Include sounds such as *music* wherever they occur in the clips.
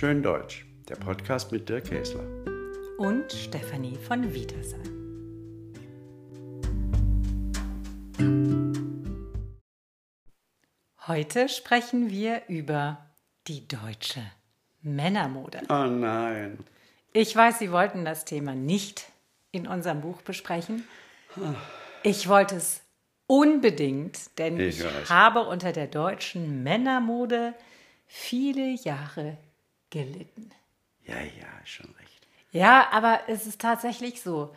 Schön Deutsch, der Podcast mit Dirk Käsler. Und Stefanie von Vitersheim. Heute sprechen wir über die deutsche Männermode. Oh nein. Ich weiß, Sie wollten das Thema nicht in unserem Buch besprechen. Ich wollte es unbedingt, denn Ich ich, habe unter der deutschen Männermode viele Jahre gelitten. Ja, ja, schon recht. Ja, aber es ist tatsächlich so,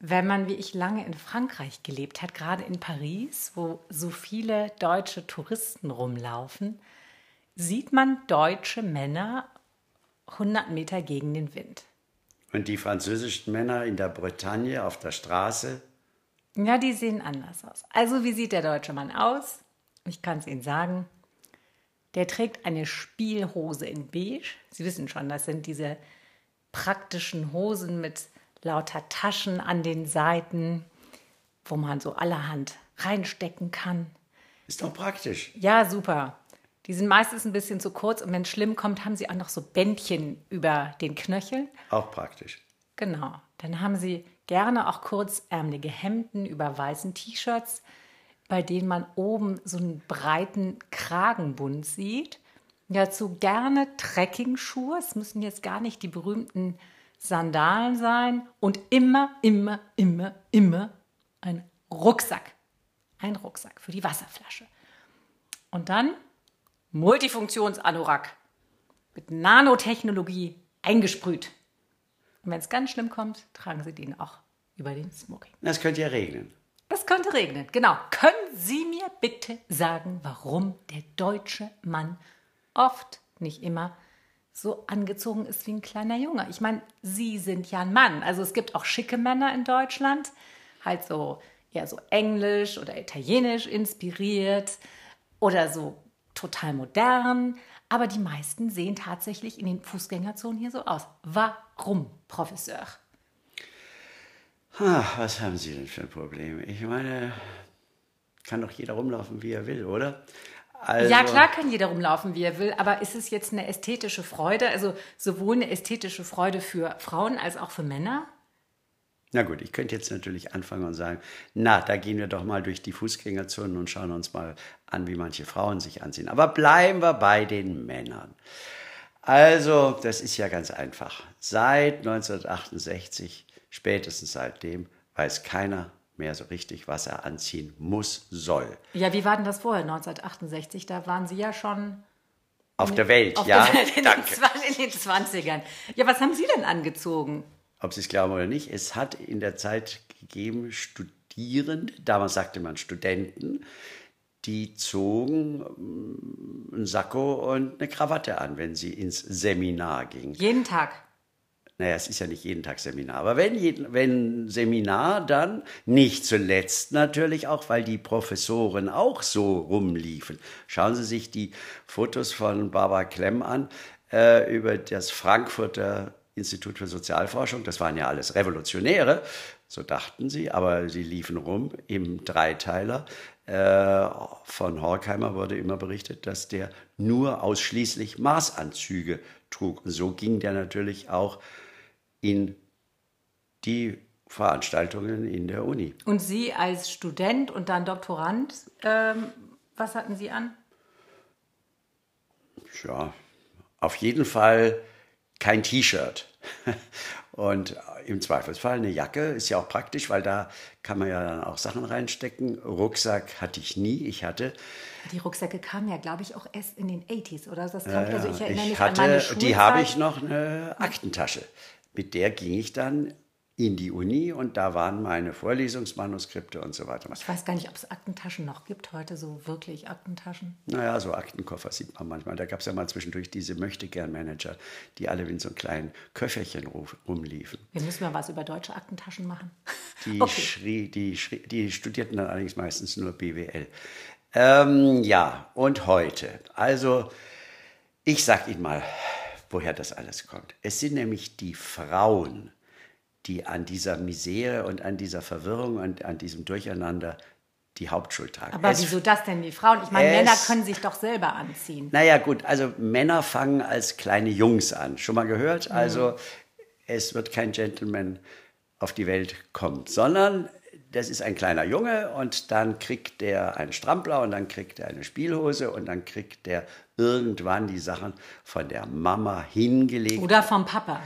wenn man wie ich lange in Frankreich gelebt hat, gerade in Paris, wo so viele deutsche Touristen rumlaufen, sieht man deutsche Männer 100 Meter gegen den Wind. Und die französischen Männer in der Bretagne auf der Straße, Ja, die sehen anders aus. Also, wie sieht der deutsche Mann aus? Ich kann es Ihnen sagen. Der trägt eine Spielhose in beige. Sie wissen schon, das sind diese praktischen Hosen mit lauter Taschen an den Seiten, wo man so allerhand reinstecken kann. ist doch praktisch. Ja, super. Die sind meistens ein bisschen zu kurz und wenn es schlimm kommt, haben sie auch noch so Bändchen über den Knöcheln. Auch praktisch. Genau. Dann haben sie gerne auch kurzärmelige Hemden über weißen T-Shirts, bei denen man oben so einen breiten Kragenbund sieht. Dazu gerne Trekkingschuhe. Es müssen jetzt gar nicht die berühmten Sandalen sein. Und immer, immer, immer, immer ein Rucksack. Ein Rucksack für die Wasserflasche. Und dann Multifunktionsanorak mit Nanotechnologie eingesprüht. Und wenn es ganz schlimm kommt, tragen Sie den auch über den Smoking. Das könnte ja regnen. Könnte regnen, genau. Können Sie mir bitte sagen, warum der deutsche Mann oft, nicht immer, so angezogen ist wie ein kleiner Junge? Ich meine, Sie sind ja ein Mann. Also es gibt auch schicke Männer in Deutschland, halt so eher so englisch oder italienisch inspiriert oder so total modern. Aber die meisten sehen tatsächlich in den Fußgängerzonen hier so aus. Warum, Professor? Ah, was haben Sie denn für ein Problem? Ich meine, kann doch jeder rumlaufen, wie er will, oder? Also, Ja, klar kann jeder rumlaufen, wie er will, aber ist es jetzt eine ästhetische Freude, also sowohl eine ästhetische Freude für Frauen als auch für Männer? Na gut, ich könnte jetzt natürlich anfangen und sagen, na, da gehen wir doch mal durch die Fußgängerzonen und schauen uns mal an, wie manche Frauen sich anziehen. Aber bleiben wir bei den Männern. Also, das ist ja ganz einfach. Seit 1968, spätestens seitdem, weiß keiner mehr so richtig, was er anziehen muss, soll. Ja, wie war denn das vorher, 1968? Da waren Sie ja schon Auf der Welt, auf ja, der Welt in, danke. Den, in den 20ern. Ja, was haben Sie denn angezogen? ob Sie es glauben oder nicht, es hat in der Zeit gegeben Studierende, damals sagte man Studenten, die zogen ähm, einen Sakko und eine Krawatte an, wenn sie ins Seminar gingen. Jeden Tag. Naja, es ist ja nicht jeden Tag Seminar, aber wenn, wenn Seminar, dann nicht zuletzt natürlich auch, weil die Professoren auch so rumliefen. Schauen Sie sich die Fotos von Barbara Klemm an äh, über das Frankfurter Institut für Sozialforschung. Das waren ja alles Revolutionäre, so dachten sie, aber sie liefen rum im Dreiteiler. Äh, von Horkheimer wurde immer berichtet, dass der nur ausschließlich Maßanzüge trug. Und so ging der natürlich auch in die Veranstaltungen in der Uni. Und Sie als Student und dann Doktorand, ähm, was hatten Sie an? Ja, auf jeden Fall kein T-Shirt. *laughs* Und im Zweifelsfall eine Jacke ist ja auch praktisch, weil da kann man ja dann auch Sachen reinstecken. Rucksack hatte ich nie. Ich hatte, Die Rucksäcke kamen ja, glaube ich, auch erst in den 80s, oder? Das kam, also ich erinnere ich mich an meine hatte, Schulzeit. die habe ich noch eine Aktentasche. Mit der ging ich dann in die Uni und da waren meine Vorlesungsmanuskripte und so weiter. Ich weiß gar nicht, ob es Aktentaschen noch gibt heute, so wirklich Aktentaschen. Naja, so Aktenkoffer sieht man manchmal. Da gab es ja mal zwischendurch diese Möchtegern-Manager, die alle in so einem kleinen Köfferchen rumliefen. Wir müssen mal was über deutsche Aktentaschen machen. Die, *laughs* Okay. schrie, die, schrie, die studierten dann allerdings meistens nur BWL. Ähm, ja, und heute. Also, ich sag Ihnen mal, woher das alles kommt. Es sind nämlich die Frauen, die an dieser Misere und an dieser Verwirrung und an diesem Durcheinander die Hauptschultage. Aber Es- wieso das denn, die Frauen? Ich meine, es- Männer können sich doch selber anziehen. Naja, gut, also Männer fangen als kleine Jungs an. Schon mal gehört? Mhm. Also es wird kein Gentleman auf die Welt kommen, sondern das ist ein kleiner Junge und dann kriegt der einen Strampler und dann kriegt er eine Spielhose und dann kriegt der irgendwann die Sachen von der Mama hingelegt. Oder vom Papa.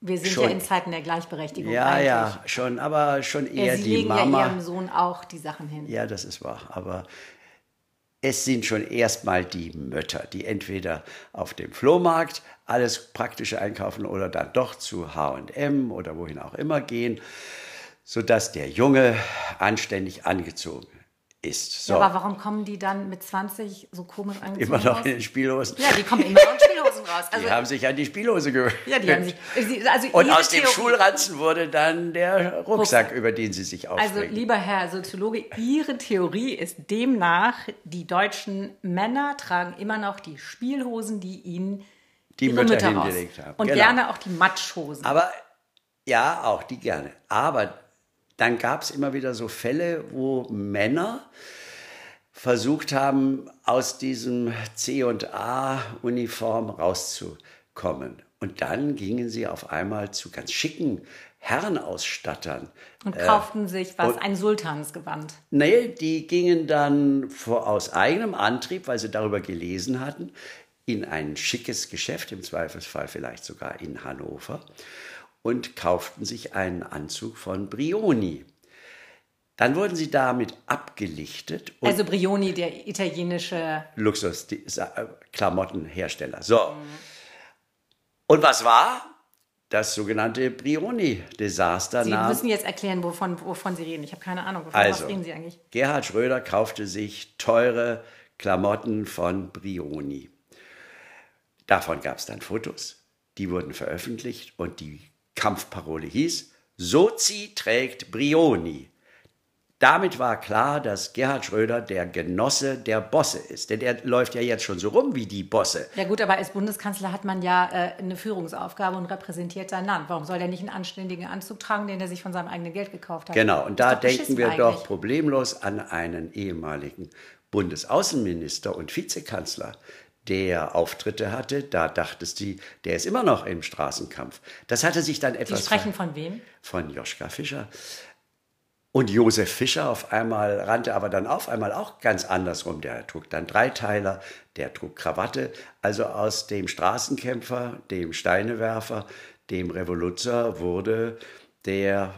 Wir sind Schon. ja in Zeiten der Gleichberechtigung. ja, eigentlich. ja, schon, aber schon Ja, eher Sie die legen Mama. ja Ihrem Sohn auch die Sachen hin. Ja, das ist wahr. Aber es sind schon erstmal die Mütter, die entweder auf dem Flohmarkt alles Praktische einkaufen oder dann doch zu HM oder wohin auch immer gehen, sodass der Junge anständig angezogen ist. So, Ja, aber warum kommen die dann mit 20 so komisch angezogen immer noch raus? in den Spielhosen. Ja, die kommen immer noch in Spielhosen raus. *laughs* Also, die haben sich an die Spielhose gewöhnt. ja, die haben sich. Also Und aus dem Theorie- Schulranzen wurde dann der Rucksack, über den sie sich aufregen. Also, lieber Herr Soziologe, Ihre Theorie ist demnach, die deutschen Männer tragen immer noch die Spielhosen, die ihnen Die ihre Mütter Mütter raus. hingelegt haben. Und Genau. gerne auch die Matschhosen. Aber ja, auch die gerne. Aber dann gab es immer wieder so Fälle, wo Männer versucht haben, aus diesem C&A-Uniform rauszukommen. Und dann gingen sie auf einmal zu ganz schicken Herrenausstattern. und kauften sich was, und- ein Sultansgewand. Nee, die gingen dann vor, aus eigenem Antrieb, weil sie darüber gelesen hatten, in ein schickes Geschäft, im Zweifelsfall vielleicht sogar in Hannover, und kauften sich einen Anzug von Brioni. Dann wurden sie damit abgelichtet Also Brioni, der italienische. Luxus-Klamottenhersteller. So. Und was war? Das sogenannte Brioni-Desaster Sie müssen jetzt erklären, wovon, wovon Sie reden. Ich habe keine Ahnung, wovon Also, was reden Sie eigentlich? Gerhard Schröder kaufte sich teure Klamotten von Brioni. Davon gab es dann Fotos, die wurden veröffentlicht und die Kampfparole hieß, Sozi trägt Brioni. Damit war klar, dass Gerhard Schröder der Genosse der Bosse ist. Denn er läuft ja jetzt schon so rum wie die Bosse. Ja gut, aber als Bundeskanzler hat man ja äh, eine Führungsaufgabe und repräsentiert sein Land. Warum soll der nicht einen anständigen Anzug tragen, den er sich von seinem eigenen Geld gekauft hat? Genau, und da denken wir eigentlich. doch problemlos an einen ehemaligen Bundesaußenminister und Vizekanzler, der Auftritte hatte. Da dachtest du, der ist immer noch im Straßenkampf. Das hatte sich dann Sie etwas sprechen von wem? von Joschka Fischer. Und Josef Fischer auf einmal rannte aber dann auf einmal auch ganz andersrum. Der trug dann Dreiteiler, der trug Krawatte. Also aus dem Straßenkämpfer, dem Steinewerfer, dem Revoluzer wurde der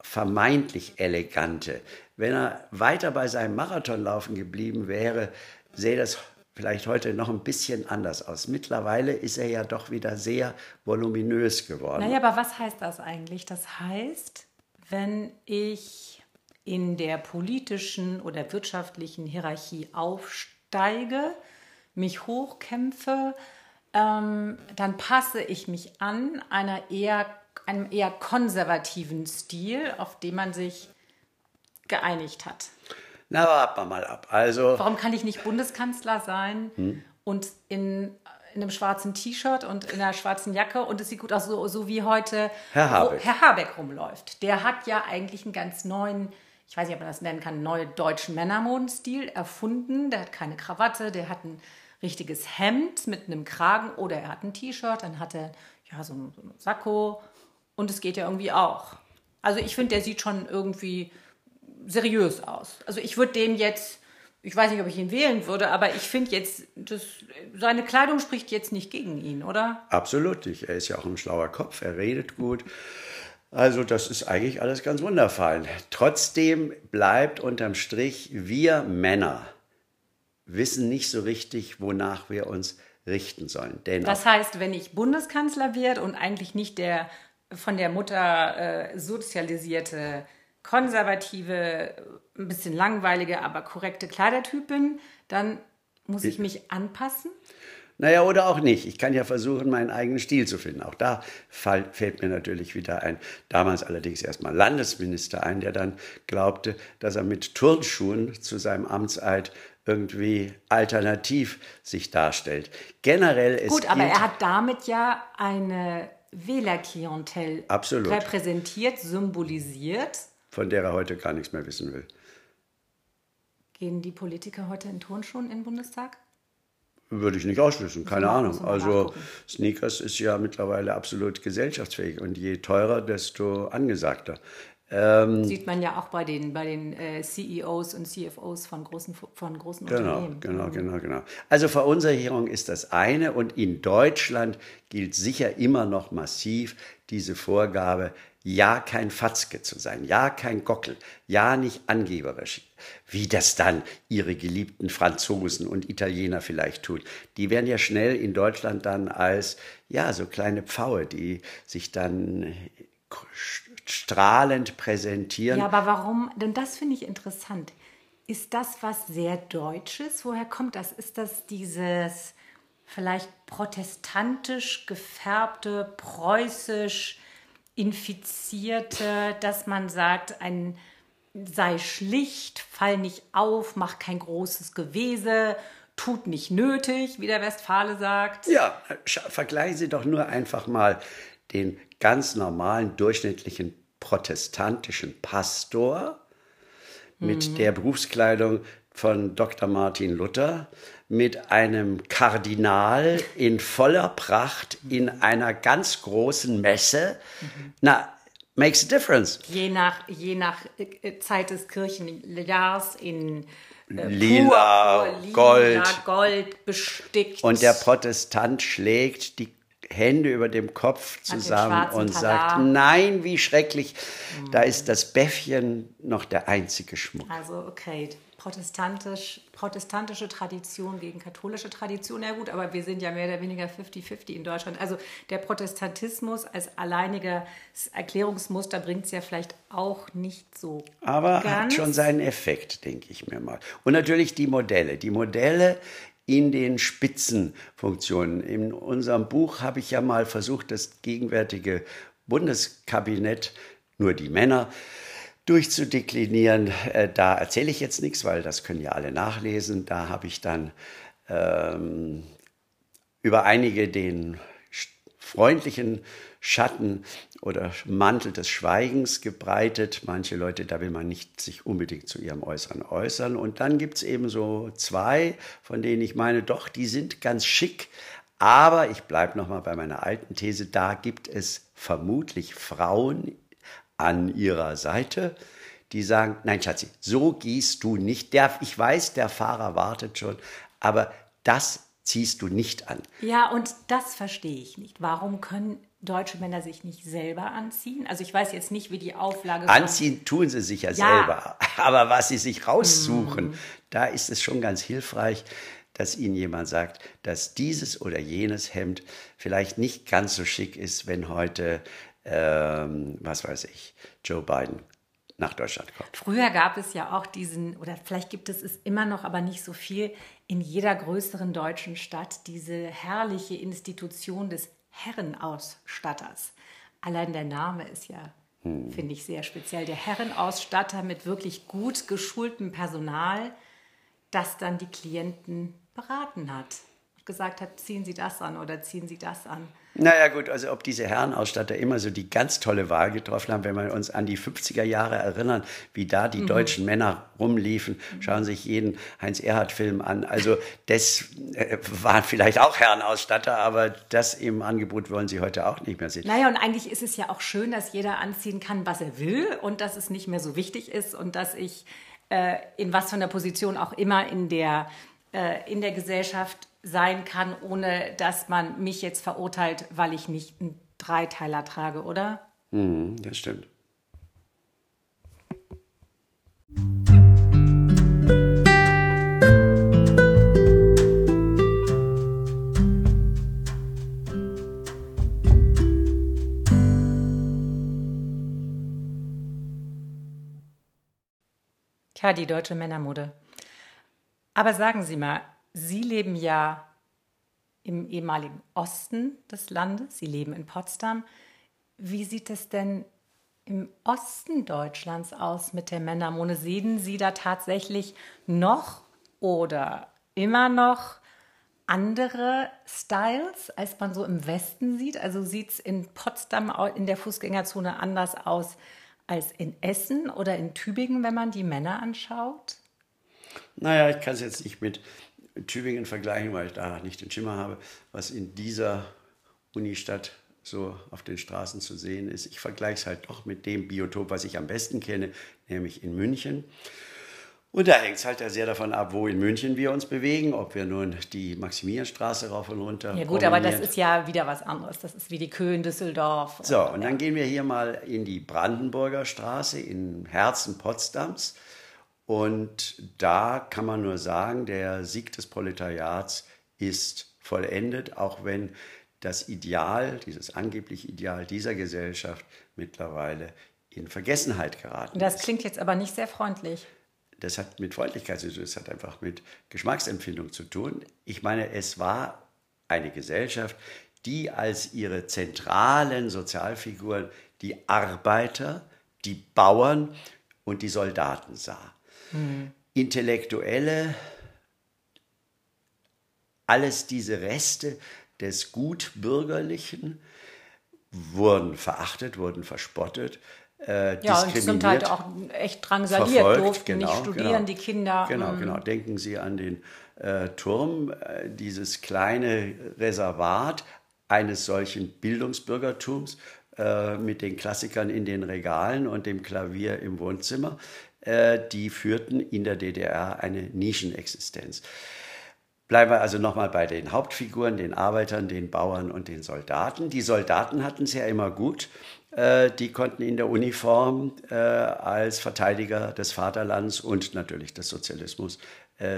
vermeintlich elegante. Wenn er weiter bei seinem Marathonlaufen geblieben wäre, sähe das vielleicht heute noch ein bisschen anders aus. Mittlerweile ist er ja doch wieder sehr voluminös geworden. Naja, aber was heißt das eigentlich? Das heißt, wenn ich in der politischen oder wirtschaftlichen Hierarchie aufsteige, mich hochkämpfe, ähm, dann passe ich mich an einer eher, einem eher konservativen Stil, auf den man sich geeinigt hat. Na, warten wir mal ab. Also, Warum kann ich nicht Bundeskanzler sein Hm. und in, in einem schwarzen T-Shirt und in einer schwarzen Jacke und es sieht gut aus, so, so wie heute Herr Habeck. Herr Habeck rumläuft. Der hat ja eigentlich einen ganz neuen, ich weiß nicht, ob man das nennen kann, einen neuen deutschen Männermodenstil erfunden. Der hat keine Krawatte, der hat ein richtiges Hemd mit einem Kragen oder er hat ein T-Shirt, dann hat er ja so ein, so ein Sakko und es geht ja irgendwie auch. Also ich finde, der sieht schon irgendwie seriös aus. Also ich würde den jetzt, ich weiß nicht, ob ich ihn wählen würde, aber ich finde jetzt, das, seine Kleidung spricht jetzt nicht gegen ihn, oder? absolut nicht. Er ist ja auch ein schlauer Kopf, er redet gut. Also, das ist eigentlich alles ganz wundervoll. Trotzdem bleibt unterm Strich, wir Männer wissen nicht so richtig, wonach wir uns richten sollen. Denn Das heißt, wenn ich Bundeskanzler werde und eigentlich nicht der von der Mutter äh, sozialisierte, konservative, ein bisschen langweilige, aber korrekte Kleidertyp bin, dann muss ich mich anpassen. Naja, oder auch nicht. Ich kann ja versuchen, meinen eigenen Stil zu finden. Auch da fällt mir natürlich wieder ein, damals allerdings erstmal Landesminister ein, der dann glaubte, dass er mit Turnschuhen zu seinem Amtseid irgendwie alternativ sich darstellt. Generell ist Gut, aber er hat damit ja eine Wählerklientel repräsentiert, symbolisiert. Von der er heute gar nichts mehr wissen will. Gehen die Politiker heute in Turnschuhen in den Bundestag? Würde ich nicht ausschließen, keine mal- Ahnung. Also. Sneakers ist ja mittlerweile absolut gesellschaftsfähig und je teurer, desto angesagter. Ähm, Sieht man ja auch bei den, bei den äh, CEOs und CFOs von großen, von großen Genau, Unternehmen. genau, genau, genau. Also Verunsicherung ist das eine und in Deutschland gilt sicher immer noch massiv diese Vorgabe, ja kein Fatzke zu sein, ja kein Gockel, ja nicht angeberisch, wie das dann ihre geliebten Franzosen und Italiener vielleicht tun. Die werden ja schnell in Deutschland dann als, ja, so kleine Pfaue, die sich dann strahlend präsentieren. Ja, aber warum? Denn das finde ich interessant. Ist das was sehr Deutsches? Woher kommt das? Ist das dieses vielleicht protestantisch gefärbte, preußisch infizierte, dass man sagt, ein sei schlicht, fall nicht auf, mach kein großes Gewese, tut nicht nötig, wie der Westfale sagt. Ja, vergleichen Sie doch nur einfach mal den ganz normalen, durchschnittlichen protestantischen Pastor mit der Berufskleidung von Dr. Martin Luther, mit einem Kardinal in voller Pracht in einer ganz großen Messe. Na, makes a difference. Je nach, je nach äh, Zeit des Kirchenjahrs in äh, Lila, Purpur, lila, Gold. Gold bestickt. Und der Protestant schlägt die Hände über dem Kopf zusammen und Talar. sagt, nein, wie schrecklich, da ist das Bäffchen noch der einzige Schmuck. Also okay, protestantisch, protestantische Tradition gegen katholische Tradition, ja gut, aber wir sind ja mehr oder weniger 50-50 in Deutschland. Also der Protestantismus als alleiniges Erklärungsmuster bringt es ja vielleicht auch nicht so Aber hat ganz. schon seinen Effekt, denke ich mir mal. Und natürlich die Modelle. Die Modelle in den Spitzenfunktionen. In unserem Buch habe ich ja mal versucht, das gegenwärtige Bundeskabinett, nur die Männer, durchzudeklinieren. Äh, Da erzähle ich jetzt nichts, weil das können ja alle nachlesen. Da habe ich dann ähm, über einige den freundlichen Schatten oder Mantel des Schweigens gebreitet. Manche Leute, da will man nicht sich unbedingt zu ihrem Äußeren äußern. Und dann gibt es eben so zwei, von denen ich meine, doch, die sind ganz schick. Aber ich bleibe nochmal bei meiner alten These, da gibt es vermutlich Frauen an ihrer Seite, die sagen, nein Schatzi, so gehst du nicht. Der, ich weiß, der Fahrer wartet schon, aber das ziehst du nicht an. Ja, und das verstehe ich nicht. Warum können deutsche Männer sich nicht selber anziehen? Also ich weiß jetzt nicht, wie die Auflage Anziehen tun sie sich ja, selber, *laughs* aber was sie sich raussuchen, da ist es schon ganz hilfreich, dass ihnen jemand sagt, dass dieses oder jenes Hemd vielleicht nicht ganz so schick ist, wenn heute, ähm, was weiß ich, Joe Biden nach Deutschland kommt. Früher gab es ja auch diesen, oder vielleicht gibt es es immer noch, aber nicht so viel, in jeder größeren deutschen Stadt diese herrliche Institution des Herrenausstatters. Allein der Name ist ja, finde ich, sehr speziell. Der Herrenausstatter mit wirklich gut geschultem Personal, das dann die Klienten beraten hat. Gesagt hat, ziehen Sie das an oder ziehen Sie das an. Naja gut, also ob diese Herrenausstatter immer so die ganz tolle Wahl getroffen haben, wenn wir uns an die 50er Jahre erinnern, wie da die deutschen Männer rumliefen, schauen sich jeden Heinz-Erhardt-Film an. Also das äh, waren vielleicht auch Herrenausstatter, aber das im Angebot wollen sie heute auch nicht mehr sehen. Naja, und eigentlich ist es ja auch schön, dass jeder anziehen kann, was er will und dass es nicht mehr so wichtig ist und dass ich äh, in was für einer Position auch immer in der, äh, in der Gesellschaft sein kann, ohne dass man mich jetzt verurteilt, weil ich nicht einen Dreiteiler trage, oder? Mhm, das stimmt. Tja, die deutsche Männermode. Aber sagen Sie mal, Sie leben ja im ehemaligen Osten des Landes, Sie leben in Potsdam. Wie sieht es denn im Osten Deutschlands aus mit der Männermode? Sehen Sie da tatsächlich noch oder immer noch andere Styles, als man so im Westen sieht? Also sieht es in Potsdam in der Fußgängerzone anders aus als in Essen oder in Tübingen, wenn man die Männer anschaut? naja, ich kann es jetzt nicht mit Tübingen vergleichen, weil ich da nicht den Schimmer habe, was in dieser Unistadt so auf den Straßen zu sehen ist. Ich vergleiche es halt doch mit dem Biotop, was ich am besten kenne, nämlich in München. Und da hängt es halt sehr davon ab, wo in München wir uns bewegen, ob wir nun die Maximilianstraße rauf und runter. Ja gut, aber das ist ja wieder was anderes. Das ist wie die Köhe in Düsseldorf. So, und dann gehen wir hier mal in die Brandenburger Straße im Herzen Potsdams. Und da kann man nur sagen, der Sieg des Proletariats ist vollendet, auch wenn das Ideal, dieses angebliche Ideal dieser Gesellschaft mittlerweile in Vergessenheit geraten das ist. Das klingt jetzt aber nicht sehr freundlich. Das hat mit Freundlichkeit zu tun, das hat einfach mit Geschmacksempfindung zu tun. Ich meine, es war eine Gesellschaft, die als ihre zentralen Sozialfiguren die Arbeiter, die Bauern und die Soldaten sah. Hm. Intellektuelle, alles diese Reste des Gutbürgerlichen wurden verachtet, wurden verspottet. Äh, ja, und zum Teil auch echt drangsaliert, verfolgt, durften genau, nicht studieren, genau, die Kinder. Genau, mm. genau. Denken Sie an den äh, Turm, äh, dieses kleine Reservat eines solchen Bildungsbürgertums äh, mit den Klassikern in den Regalen und dem Klavier im Wohnzimmer. Äh, die führten in der DDR eine Nischenexistenz. Bleiben wir also nochmal bei den Hauptfiguren, den Arbeitern, den Bauern und den Soldaten. Die Soldaten hatten es ja immer gut. Äh, die konnten in der Uniform äh, als Verteidiger des Vaterlands und natürlich des Sozialismus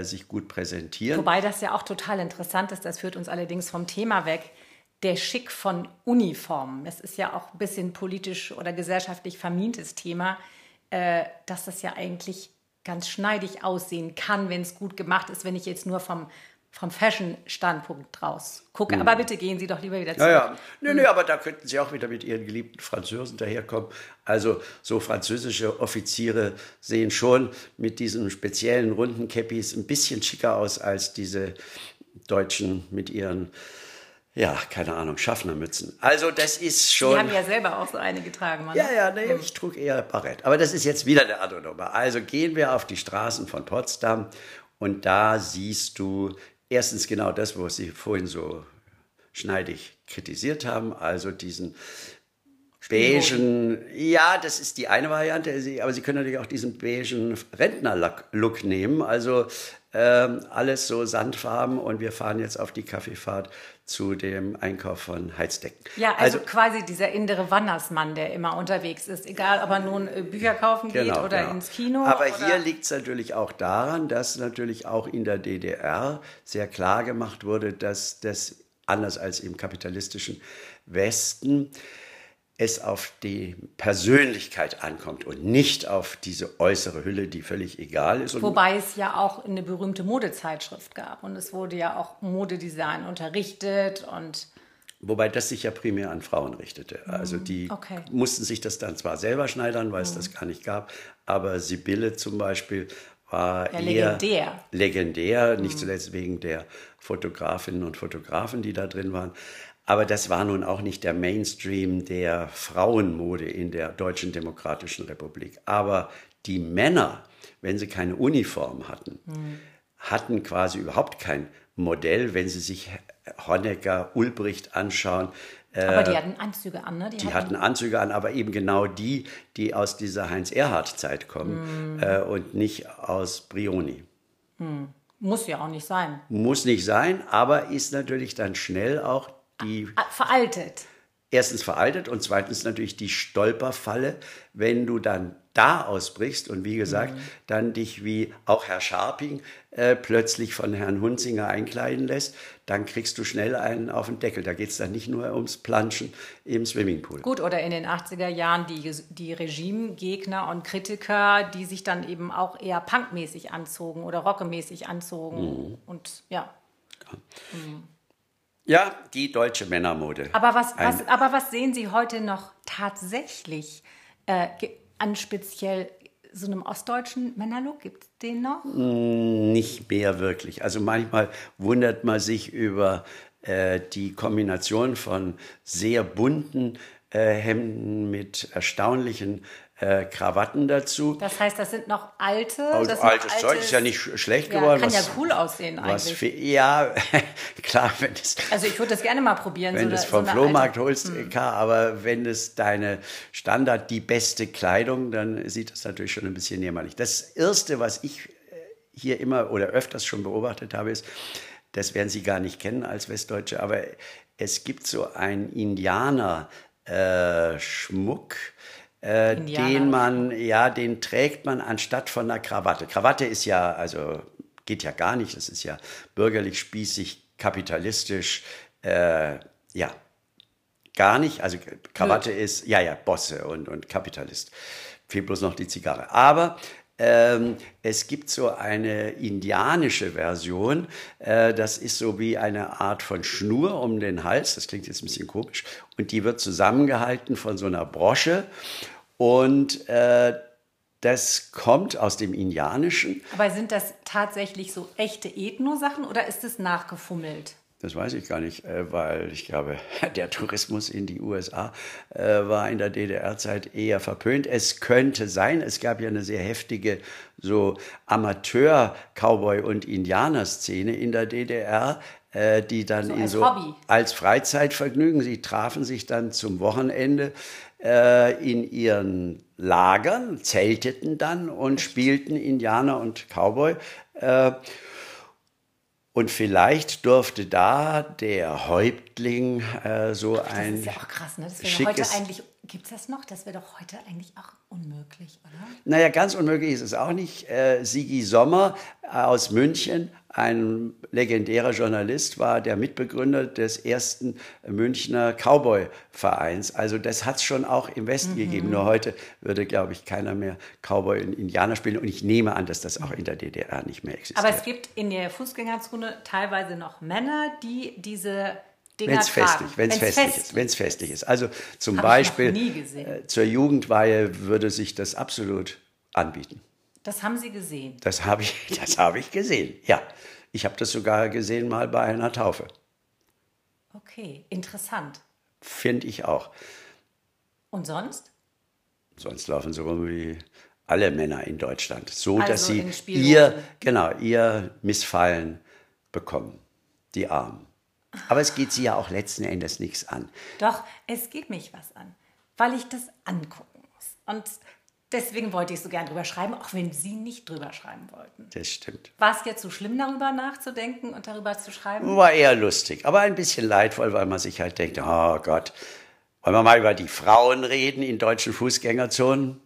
sich gut präsentieren. Wobei das ja auch total interessant ist, das führt uns allerdings vom Thema weg. Der Schick von Uniformen. Es ist ja auch ein bisschen politisch oder gesellschaftlich vermintes Thema, dass das ja eigentlich ganz schneidig aussehen kann, wenn es gut gemacht ist, wenn ich jetzt nur vom vom Fashion-Standpunkt draus gucke. Mhm. Aber bitte gehen Sie doch lieber wieder zurück. Ja, ja. Nö, nö, aber da könnten Sie auch wieder mit Ihren geliebten Französen daherkommen. Also so französische Offiziere sehen schon mit diesen speziellen runden Käppis ein bisschen schicker aus als diese Deutschen mit ihren ja, keine Ahnung, Schaffnermützen. Also das ist schon. Sie haben ja selber auch so eine getragen, Mann. Ja, ja, nee, hm. ich trug eher Barett. Aber das ist jetzt wieder eine andere Nummer. Also gehen wir auf die Straßen von Potsdam und da siehst du erstens genau das, was Sie vorhin so schneidig kritisiert haben, also diesen beigen, ja, das ist die eine Variante, aber Sie können natürlich auch diesen beigen Rentner-Look nehmen, also ähm, alles so Sandfarben und wir fahren jetzt auf die Kaffeefahrt zu dem Einkauf von Heizdecken. Ja, also, also quasi dieser innere Wandersmann, der immer unterwegs ist, egal ob er nun äh, Bücher kaufen geht genau, oder genau. ins Kino. Aber oder? hier liegt es natürlich auch daran, dass natürlich auch in der DDR sehr klar gemacht wurde, dass das anders als im kapitalistischen Westen es auf die Persönlichkeit ankommt und nicht auf diese äußere Hülle, die völlig egal ist. Wobei es ja auch eine berühmte Modezeitschrift gab und es wurde ja auch Modedesign unterrichtet und Wobei das sich ja primär an Frauen richtete. Also die okay. mussten sich das dann zwar selber schneidern, weil es mhm. das gar nicht gab, aber Sibylle zum Beispiel war ja, eher legendär, legendär nicht mhm. zuletzt wegen der Fotografinnen und Fotografen, die da drin waren. Aber das war nun auch nicht der Mainstream der Frauenmode in der Deutschen Demokratischen Republik. Aber die Männer, wenn sie keine Uniform hatten, mhm. hatten quasi überhaupt kein Modell, wenn sie sich Honecker, Ulbricht anschauen. Aber die äh, hatten Anzüge an, ne? Die, die hatten, hatten, Anzüge an, aber eben genau die, die aus dieser Heinz-Erhardt-Zeit kommen mm. äh, und nicht aus Brioni. Mm. Muss ja auch nicht sein. Muss nicht sein, aber ist natürlich dann schnell auch die ah, veraltet. Erstens veraltet und zweitens natürlich die Stolperfalle, wenn du dann da ausbrichst und wie gesagt, mhm. dann dich wie auch Herr Scharping äh, plötzlich von Herrn Hunzinger einkleiden lässt, dann kriegst du schnell einen auf den Deckel. Da geht es dann nicht nur ums Planschen im Swimmingpool. Gut, oder in den 80er Jahren die, die Regimegegner und Kritiker, die sich dann eben auch eher punkmäßig anzogen oder rockemäßig anzogen. Mhm. Und ja. ja. Mhm. Ja, die deutsche Männermode. Aber was, was, aber was sehen Sie heute noch tatsächlich äh, an speziell so einem ostdeutschen Männerlook? Gibt es den noch? Mm, nicht mehr wirklich. Also manchmal wundert man sich über äh, die Kombination von sehr bunten äh, Hemden mit erstaunlichen äh, Krawatten dazu. Das heißt, das sind noch alte. Also das altes Zeug ist ja nicht sch- schlecht Ja, geworden. kann ja was- cool aussehen eigentlich. fe- ja, *laughs* klar, wenn es Also ich würde das gerne mal probieren. wenn so du es vom so Flohmarkt alte- Hm. holst, klar, aber wenn es deine Standard, die beste Kleidung, dann sieht das natürlich schon ein bisschen jämmerlich. Das Erste, was ich äh, hier immer oder öfters schon beobachtet habe, ist, das werden Sie gar nicht kennen als Westdeutsche, aber es gibt so einen Indianer-Schmuck, äh, Indianer- den man, ja, den trägt man anstatt von einer Krawatte. Krawatte ist ja, also geht ja gar nicht, das ist ja bürgerlich, spießig, kapitalistisch, äh, ja, gar nicht. Also Krawatte ist, ja, ja, Bosse und, und Kapitalist. Fehlt bloß noch die Zigarre. Aber ähm, es gibt so eine indianische Version. Äh, das ist so wie eine Art von Schnur um den Hals. Das klingt jetzt ein bisschen komisch. Und die wird zusammengehalten von so einer Brosche. Und äh, das kommt aus dem Indianischen. Aber sind das tatsächlich so echte Ethno-Sachen oder ist es nachgefummelt? Das weiß ich gar nicht, äh, weil ich glaube, *laughs* der Tourismus in die USA äh, war in der DDR-Zeit eher verpönt. Es könnte sein, es gab ja eine sehr heftige so Amateur-Cowboy- und Indianer-Szene in der DDR, äh, die dann So als so Hobby. als Freizeitvergnügen, sie trafen sich dann zum Wochenende äh, in ihren Lagern, zelteten dann und spielten Indianer und Cowboy. Äh, und vielleicht durfte da der Häuptling äh, so Das ein ist ja auch krass, ne? Das wäre heute eigentlich, gibt es das noch? Das wäre doch heute eigentlich auch unmöglich, oder? Naja, ganz unmöglich ist es auch nicht. Äh, Sigi Sommer aus München, ein legendärer Journalist, war der Mitbegründer des ersten Münchner Cowboy-Vereins. Also das hat es schon auch im Westen gegeben. Nur heute würde, glaube ich, keiner mehr Cowboy und Indianer spielen. Und ich nehme an, dass das auch in der DDR nicht mehr existiert. Aber es gibt in der Fußgängerzone teilweise noch Männer, die diese Wenn es festlich, wenn's Wenn's festlich ist, wenn es festlich ist. Also zum Hab Beispiel äh, zur Jugendweihe würde sich das absolut anbieten. Das haben Sie gesehen. Das habe ich, *laughs* das habe ich gesehen. Ja, ich habe das sogar gesehen mal bei einer Taufe. Okay, interessant. Finde ich auch. Und sonst? Sonst laufen so rum wie alle Männer in Deutschland, so Also dass sie ihr genau ihr Missfallen bekommen, die Armen. Aber es geht sie ja auch letzten Endes nichts an. Doch, es geht mich was an, weil ich das angucken muss. Und deswegen wollte ich so gern drüber schreiben, auch wenn Sie nicht drüber schreiben wollten. Das stimmt. War es jetzt so schlimm, darüber nachzudenken und darüber zu schreiben? War eher lustig, aber ein bisschen leidvoll, weil man sich halt denkt, oh Gott, wollen wir mal über die Frauen reden in deutschen Fußgängerzonen?